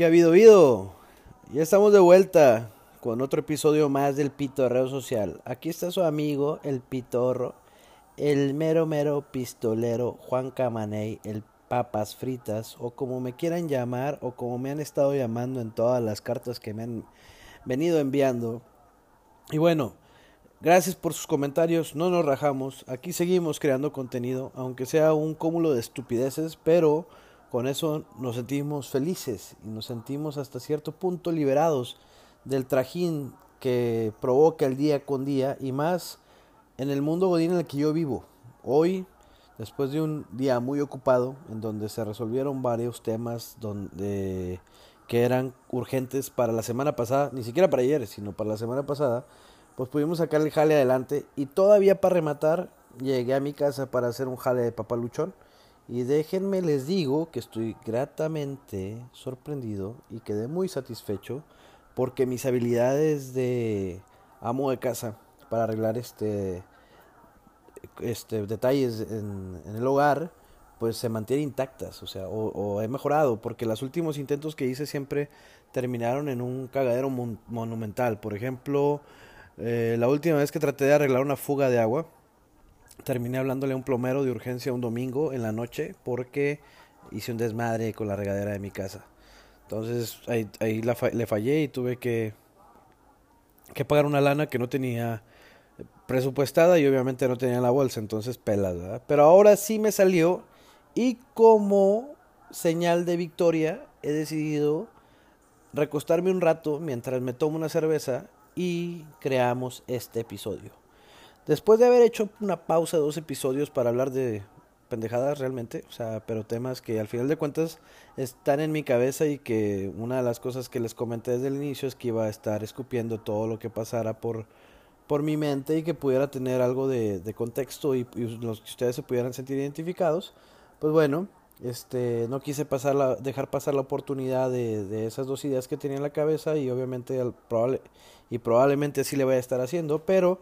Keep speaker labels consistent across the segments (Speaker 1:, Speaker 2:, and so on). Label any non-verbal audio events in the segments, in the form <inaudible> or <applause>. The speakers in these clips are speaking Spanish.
Speaker 1: ¿Qué ha habido, habido? Ya estamos de vuelta con otro episodio más del Pitorreo Social. Aquí está su amigo, el Pitorro, el mero mero pistolero Juan Camaney, el Papas Fritas, o como me quieran llamar, o como me han estado llamando en todas las cartas que me han venido enviando. Y bueno, gracias por sus comentarios, no nos rajamos, aquí seguimos creando contenido, aunque sea un cúmulo de estupideces, pero con eso nos sentimos felices y nos sentimos hasta cierto punto liberados del trajín que provoca el día con día y más en el mundo godín en el que yo vivo. Hoy, después de un día muy ocupado, en donde se resolvieron varios temas donde, que eran urgentes para la semana pasada, ni siquiera para ayer, sino para la semana pasada, pues pudimos sacar el jale adelante y todavía para rematar llegué a mi casa para hacer un jale de papaluchón y déjenme les digo que estoy gratamente sorprendido y quedé muy satisfecho porque mis habilidades de amo de casa para arreglar este, este detalles en, el hogar pues se mantienen intactas, o sea, o, he mejorado, porque los últimos intentos que hice siempre terminaron en un cagadero monumental. Por ejemplo, eh, la última vez que traté de arreglar una fuga de agua, terminé hablándole a un plomero de urgencia un domingo en la noche porque hice un desmadre con la regadera de mi casa. Entonces ahí, le fallé y tuve que, que pagar una lana que no tenía presupuestada y obviamente no tenía la bolsa, entonces pelas, ¿verdad? Pero ahora sí me salió y como señal de victoria he decidido recostarme un rato mientras me tomo una cerveza y creamos este episodio. Después de haber hecho una pausa dos episodios para hablar de pendejadas realmente, o sea, pero temas que al final de cuentas están en mi cabeza y que una de las cosas que les comenté desde el inicio es que iba a estar escupiendo todo lo que pasara por, por mi mente y que pudiera tener algo de, contexto y, los que ustedes se pudieran sentir identificados. Pues bueno, este, no quise pasar la, dejar pasar la oportunidad de, de, esas dos ideas que tenía en la cabeza y obviamente probable, y probablemente así le voy a estar haciendo, pero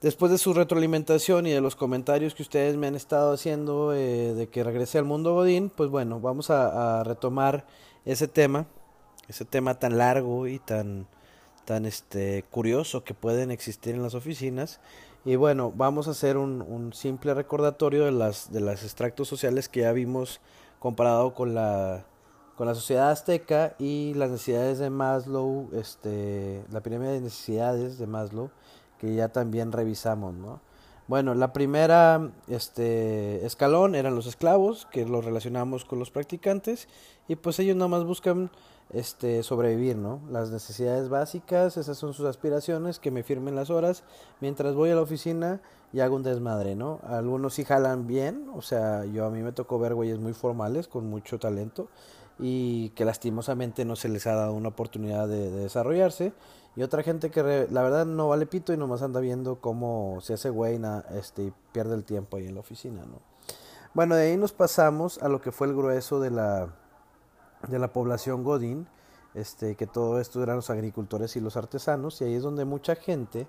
Speaker 1: Después de su retroalimentación y de los comentarios que ustedes me han estado haciendo eh, de que regrese al mundo Godín, pues bueno, vamos a, retomar ese tema, ese tema tan largo y tan, tan este, curioso que pueden existir en las oficinas. Y bueno, vamos a hacer un, un simple recordatorio de las, de las extractos sociales que ya vimos comparado con la, con la sociedad azteca y las necesidades de Maslow, este, la pirámide de necesidades de Maslow que ya también revisamos, ¿no? Bueno, la primera este escalón eran los esclavos, que los relacionamos con los practicantes y pues ellos nada más buscan este sobrevivir, ¿no? Las necesidades básicas, esas son sus aspiraciones, que me firmen las horas mientras voy a la oficina y hago un desmadre, ¿no? Algunos sí jalan bien, o sea, yo a mí me tocó ver güeyes muy formales con mucho talento y que lastimosamente no se les ha dado una oportunidad de desarrollarse y otra gente que la verdad no vale pito y nomás anda viendo cómo se hace güey este, y pierde el tiempo ahí en la oficina, ¿no? Bueno, de ahí nos pasamos a lo que fue el grueso de la, de la población Godín, este, que todo esto eran los agricultores y los artesanos, y ahí es donde mucha gente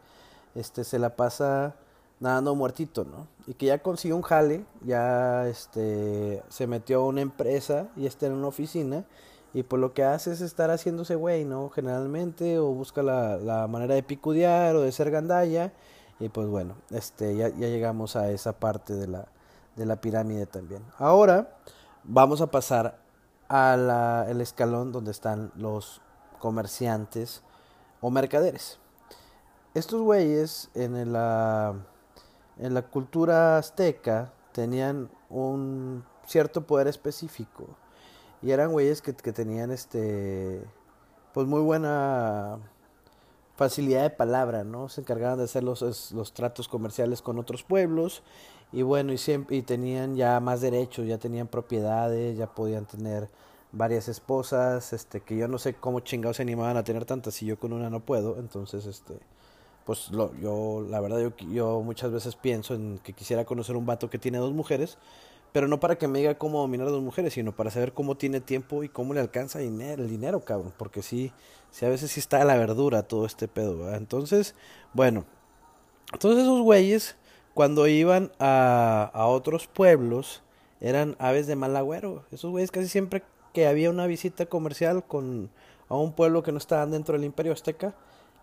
Speaker 1: este, se la pasa nadando muertito, ¿no? Y que ya consiguió un jale, ya este, se metió a una empresa y está en una oficina y pues lo que hace es estar haciéndose güey, ¿no? Generalmente, o busca la, la manera de picudear o de ser gandalla. Y pues bueno, este, ya, ya llegamos a esa parte de la, de la pirámide también. Ahora vamos a pasar al escalón donde están los comerciantes o mercaderes. Estos güeyes en la, en la cultura azteca tenían un cierto poder específico y eran güeyes que, que tenían este. Pues muy buena facilidad de palabra, ¿no? Se encargaban de hacer los, los tratos comerciales con otros pueblos y bueno, y siempre y tenían ya más derechos, ya tenían propiedades, ya podían tener varias esposas, este que yo no sé cómo chingados se animaban a tener tantas y yo con una no puedo, entonces este pues lo, yo la verdad yo, yo muchas veces pienso en que quisiera conocer un vato que tiene dos mujeres pero no para que me diga cómo dominar a dos mujeres, sino para saber cómo tiene tiempo y cómo le alcanza dinero, el dinero, cabrón. Porque sí, sí a veces sí está a la verdura todo este pedo, ¿verdad? Entonces, bueno. Entonces esos güeyes, cuando iban a, a otros pueblos, eran aves de mal agüero. Esos güeyes casi siempre que había una visita comercial con a un pueblo que no estaban dentro del Imperio Azteca,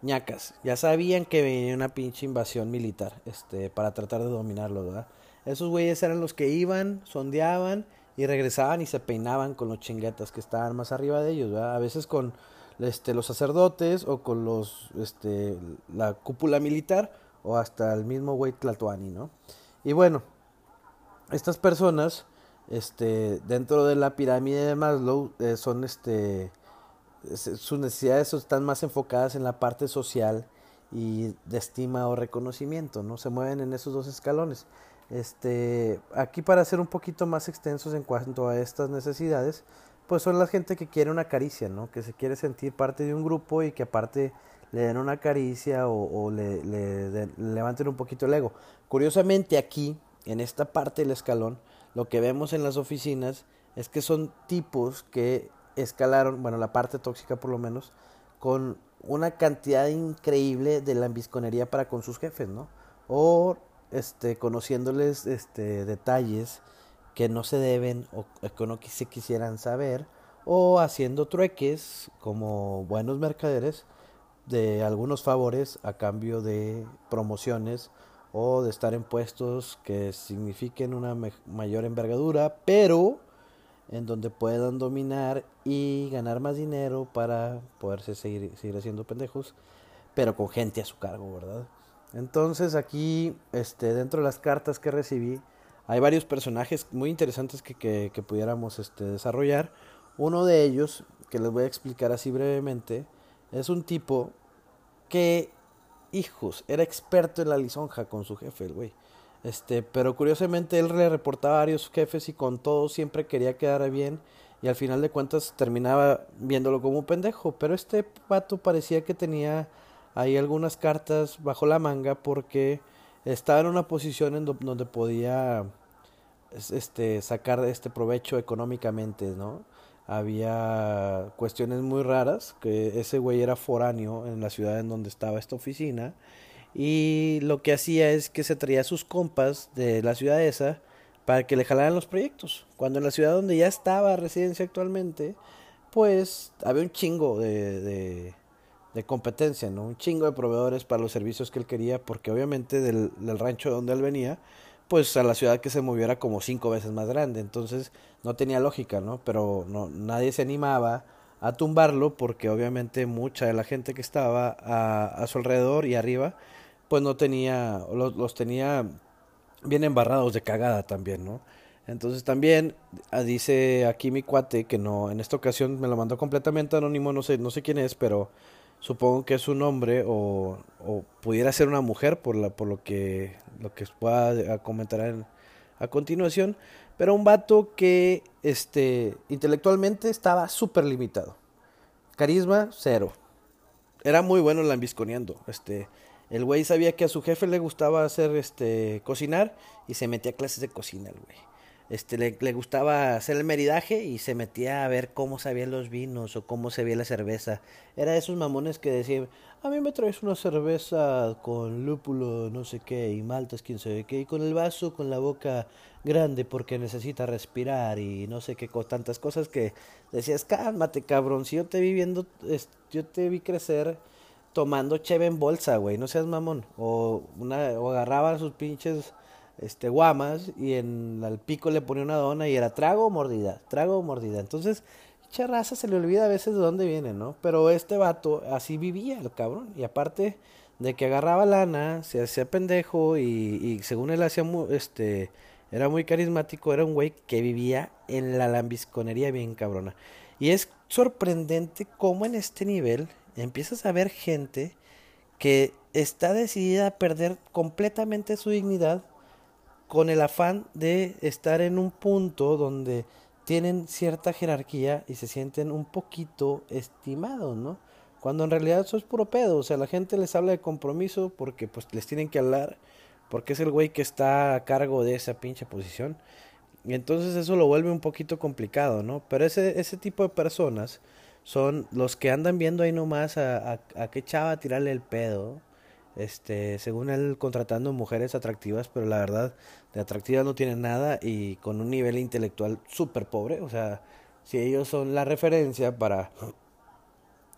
Speaker 1: ñacas, ya sabían que venía una pinche invasión militar, este, para tratar de dominarlo, ¿verdad? Esos güeyes eran los que iban, sondeaban y regresaban y se peinaban con los chinguetas que estaban más arriba de ellos. A veces con este, los sacerdotes o con los, este, la cúpula militar o hasta el mismo güey Tlatoani, ¿no? Y bueno, estas personas, este, dentro de la pirámide de Maslow, eh, son, este, sus necesidades están más enfocadas en la parte social y de estima o reconocimiento, ¿no? Se mueven en esos dos escalones. Este, aquí para ser un poquito más extensos en cuanto a estas necesidades, pues son la gente que quiere una caricia, ¿no? Que se quiere sentir parte de un grupo y que aparte le den una caricia o, le, le levanten un poquito el ego. Curiosamente aquí, en esta parte del escalón, lo que vemos en las oficinas es que son tipos que escalaron, bueno, la parte tóxica por lo menos, con una cantidad increíble de lambisconería para con sus jefes, ¿no? O este, conociéndoles este, detalles que no se deben o que no se quisieran saber, o haciendo trueques como buenos mercaderes de algunos favores a cambio de promociones o de estar en puestos que signifiquen una mayor envergadura, pero en donde puedan dominar y ganar más dinero para poderse seguir, seguir haciendo pendejos, pero con gente a su cargo, ¿verdad? Entonces aquí, este, dentro de las cartas que recibí, hay varios personajes muy interesantes que, que, que pudiéramos este, desarrollar. Uno de ellos, que les voy a explicar así brevemente, es un tipo que, hijos, era experto en la lisonja con su jefe, el güey. Este, pero curiosamente él le reportaba a varios jefes y con todos siempre quería quedar bien y al final de cuentas terminaba viéndolo como un pendejo. Pero este pato parecía que tenía ahí algunas cartas bajo la manga porque estaba en una posición en donde podía este, sacar este provecho económicamente, ¿no? Había cuestiones muy raras, que ese güey era foráneo en la ciudad en donde estaba esta oficina y lo que hacía es que se traía a sus compas de la ciudad esa para que le jalaran los proyectos. Cuando en la ciudad donde ya estaba residencia actualmente, pues había un chingo de, de, de, competencia, ¿no? Un chingo de proveedores para los servicios que él quería, porque obviamente del, rancho donde él venía, pues a la ciudad que se movió era como cinco veces más grande. Entonces no tenía lógica, ¿no? Pero no, nadie se animaba a tumbarlo porque obviamente mucha de la gente que estaba a, a su alrededor y arriba pues no tenía, los, los tenía bien embarrados de cagada también, ¿no? Entonces también ah, dice aquí mi cuate que no, en esta ocasión me lo mandó completamente anónimo, no sé, no sé quién es, pero supongo que es un hombre o, o pudiera ser una mujer por la, por lo que, lo que pueda comentar a continuación, pero un vato que este intelectualmente estaba súper limitado. Carisma, cero. Era muy bueno lambisconeando, este el güey sabía que a su jefe le gustaba hacer este cocinar y se metía a clases de cocina el güey. Este le, le, gustaba hacer el meridaje y se metía a ver cómo sabían los vinos o cómo se veía la cerveza. Era de esos mamones que decían, a mí me traes una cerveza con lúpulo, no sé qué, y maltas, quién sabe qué, y con el vaso con la boca grande porque necesita respirar y no sé qué, con tantas cosas que decías, cálmate cabrón, si yo te vi viendo, yo te vi crecer tomando cheve en bolsa, güey, no seas mamón. O, una, o agarraba sus pinches este, guamas y en el pico le ponía una dona y era trago o mordida, trago o mordida. Entonces, mucha raza se le olvida a veces de dónde viene, ¿no? Pero este vato así vivía, el cabrón. Y aparte de que agarraba lana, se hacía pendejo y, y según él hacía, este, era muy carismático, era un güey que vivía en la lambisconería bien cabrona. Y es sorprendente cómo en este nivel empiezas a ver gente que está decidida a perder completamente su dignidad con el afán de estar en un punto donde tienen cierta jerarquía y se sienten un poquito estimados, ¿no? Cuando en realidad eso es puro pedo, o sea, la gente les habla de compromiso porque pues les tienen que hablar, porque es el güey que está a cargo de esa pinche posición. Y entonces eso lo vuelve un poquito complicado, ¿no? Pero ese, ese tipo de personas son los que andan viendo ahí nomás a, a, a qué chava tirarle el pedo. Este, según él contratando mujeres atractivas, pero la verdad de atractivas no tiene nada y con un nivel intelectual súper pobre, o sea, si ellos son la referencia para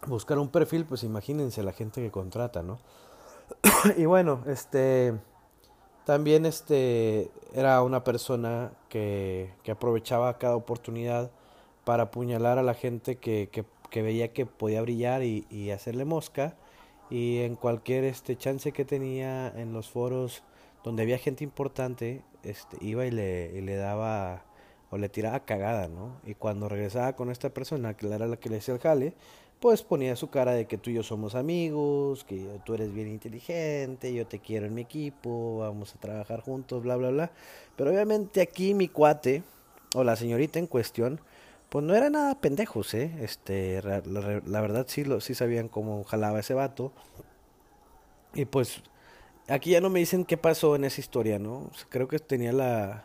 Speaker 1: buscar un perfil, pues imagínense la gente que contrata, ¿no? <coughs> y bueno, este también este era una persona que, que aprovechaba cada oportunidad para apuñalar a la gente que, que, que veía que podía brillar y, hacerle mosca y en cualquier este chance que tenía en los foros donde había gente importante este iba y le, y le daba o le tiraba cagada, ¿no? Y cuando regresaba con esta persona, que era la que le hacía el jale, pues ponía su cara de que tú y yo somos amigos, que tú eres bien inteligente, yo te quiero en mi equipo, vamos a trabajar juntos, bla, bla, bla. Pero obviamente aquí mi cuate, o la señorita en cuestión, pues no era nada pendejos, ¿eh? Este, la, la, verdad sí, lo, sí sabían cómo jalaba ese vato. Y pues aquí ya no me dicen qué pasó en esa historia, ¿no? Creo que tenía la,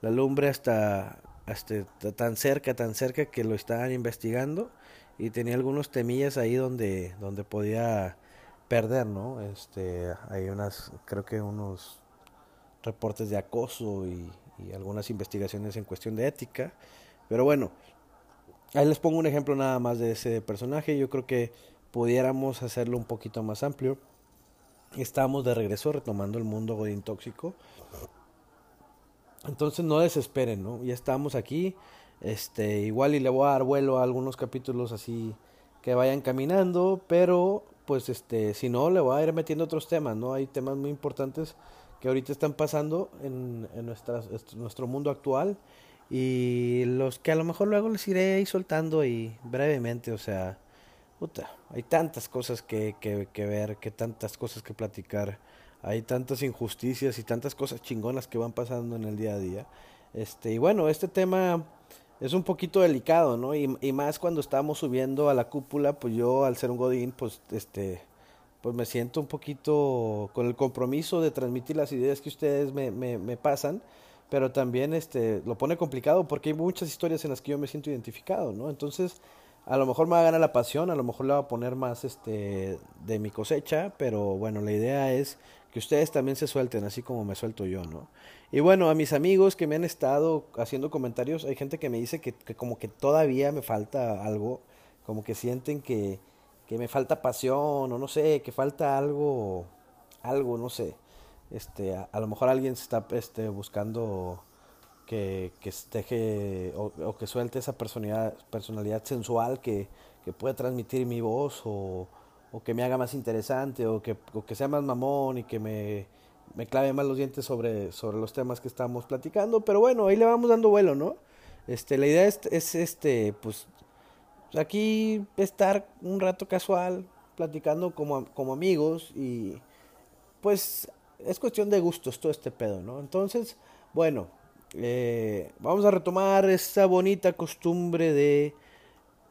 Speaker 1: la lumbre hasta, hasta tan cerca, tan cerca que lo estaban investigando y tenía algunos temillas ahí donde, donde podía perder, ¿no? Este, hay unas, creo que unos reportes de acoso y algunas investigaciones en cuestión de ética. Pero bueno, ahí les pongo un ejemplo nada más de ese personaje. Yo creo que pudiéramos hacerlo un poquito más amplio. Estamos de regreso retomando el mundo godín tóxico. Entonces no desesperen, ¿no? Ya estamos aquí. Este, igual y le voy a dar vuelo a algunos capítulos así que vayan caminando, pero pues este, si no, le voy a ir metiendo otros temas, ¿no? Hay temas muy importantes que ahorita están pasando en, en nuestro mundo actual y los que a lo mejor luego les iré ahí soltando y brevemente, o sea, puta, hay tantas cosas que, que, que ver, que tantas cosas que platicar, hay tantas injusticias y tantas cosas chingonas que van pasando en el día a día. Este, y bueno, este tema es un poquito delicado, ¿no? Y, y, más cuando estamos subiendo a la cúpula, pues yo al ser un godín, pues este, pues me siento un poquito con el compromiso de transmitir las ideas que ustedes me, me, me pasan, pero también este, lo pone complicado porque hay muchas historias en las que yo me siento identificado, ¿no? Entonces, a lo mejor me va a ganar la pasión, a lo mejor le va a poner más este, de mi cosecha, pero bueno, la idea es que ustedes también se suelten, así como me suelto yo, ¿no? Y bueno, a mis amigos que me han estado haciendo comentarios, hay gente que me dice que, como que todavía me falta algo, como que sienten que, que me falta pasión, o no sé, que falta algo, algo, no sé. Este, a, a lo mejor alguien está este, buscando que, que o, o, que suelte esa personalidad, personalidad sensual que, que puede transmitir mi voz o, o que me haga más interesante o que, o que sea más mamón y que me, me clave más los dientes sobre, sobre los temas que estamos platicando, pero bueno, ahí le vamos dando vuelo, ¿no? Este, la idea es, es este, pues, aquí estar un rato casual, platicando como, como amigos y pues es cuestión de gustos todo este pedo, ¿no? Entonces, bueno, eh, vamos a retomar esta bonita costumbre de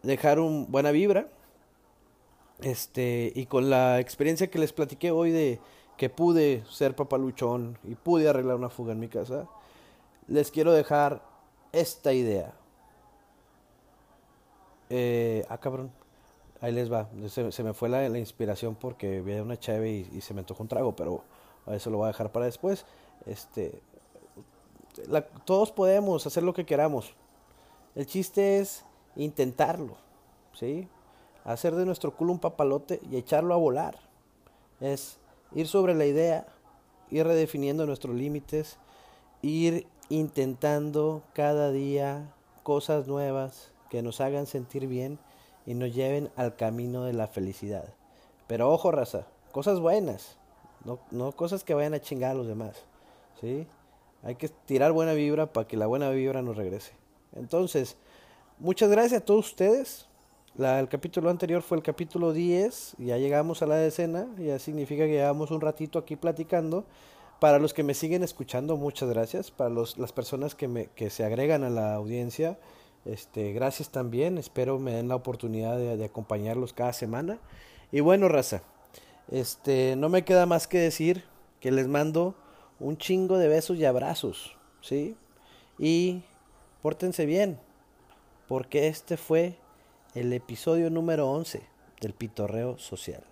Speaker 1: dejar un buena vibra, este, y con la experiencia que les platiqué hoy de que pude ser papaluchón y pude arreglar una fuga en mi casa, les quiero dejar esta idea. Eh, ah, cabrón. Ahí les va. Se, me fue la, inspiración porque vi una chave y, y, se me antojó un trago, pero eso lo voy a dejar para después. Este, todos podemos hacer lo que queramos. El chiste es intentarlo, ¿sí? hacer de nuestro culo un papalote y echarlo a volar. Es ir sobre la idea, ir redefiniendo nuestros límites, ir intentando cada día cosas nuevas que nos hagan sentir bien y nos lleven al camino de la felicidad. Pero ojo, raza, cosas buenas, no, no cosas que vayan a chingar a los demás. ¿sí? Hay que tirar buena vibra para que la buena vibra nos regrese. Entonces, muchas gracias a todos ustedes el capítulo anterior fue el capítulo 10, ya llegamos a la decena, ya significa que llevamos un ratito aquí platicando. Para los que me siguen escuchando, muchas gracias. Para los, las personas que, me, que se agregan a la audiencia, este, gracias también. Espero me den la oportunidad de, de acompañarlos cada semana. Y bueno, raza, este, no me queda más que decir que les mando un chingo de besos y abrazos, ¿sí? Y pórtense bien, porque este fue el episodio número 11 del Pitorreo Social.